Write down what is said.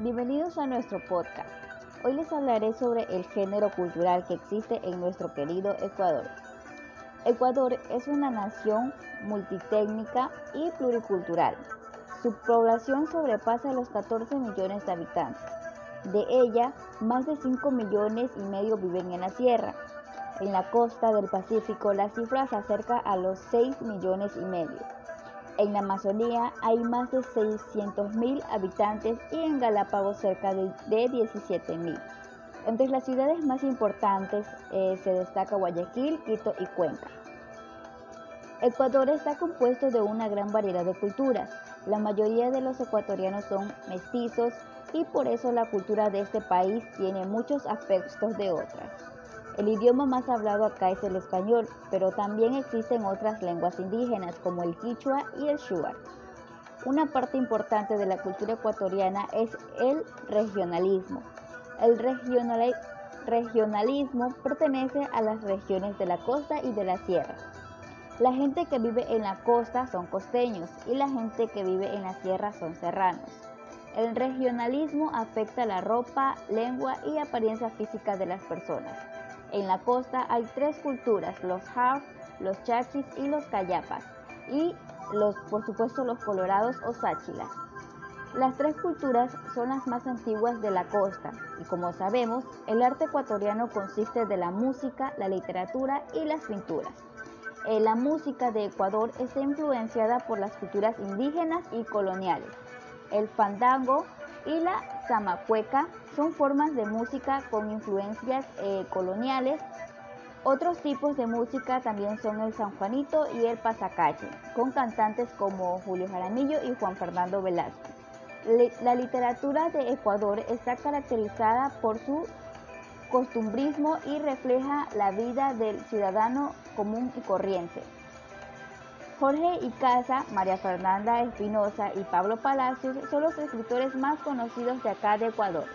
Bienvenidos a nuestro podcast. Hoy les hablaré sobre el género cultural que existe en nuestro querido Ecuador. Ecuador es una nación multitécnica y pluricultural. Su población sobrepasa los 14 millones de habitantes. De ella, más de 5 millones y medio viven en la sierra. En la costa del Pacífico la cifra se acerca a los 6 millones y medio. En la Amazonía hay más de 600.000 habitantes y en Galápagos cerca de, 17.000. Entre las ciudades más importantes eh, se destaca Guayaquil, Quito y Cuenca. Ecuador está compuesto de una gran variedad de culturas. La mayoría de los ecuatorianos son mestizos y por eso la cultura de este país tiene muchos aspectos de otras. El idioma más hablado acá es el español, pero también existen otras lenguas indígenas como el quichua y el shuar. Una parte importante de la cultura ecuatoriana es el regionalismo. El regionalismo pertenece a las regiones de la costa y de la sierra. La gente que vive en la costa son costeños y la gente que vive en la sierra son serranos. El regionalismo afecta la ropa, lengua y apariencia física de las personas. En la costa hay tres culturas, los Harf, los Chachis y los Cayapas, y los, por supuesto los colorados o sáchilas. Las tres culturas son las más antiguas de la costa y como sabemos, el arte ecuatoriano consiste de la música, la literatura y las pinturas. Eh, la música de Ecuador está influenciada por las culturas indígenas y coloniales. El fandango y la zamacueca son formas de música con influencias eh, coloniales. Otros tipos de música también son el San Juanito y el Pasacalle, con cantantes como Julio Jaramillo y Juan Fernando Velázquez. la literatura de Ecuador está caracterizada por su costumbrismo y refleja la vida del ciudadano común y corriente. Jorge Icaza, María Fernanda Espinosa y Pablo Palacios son los escritores más conocidos de acá de Ecuador.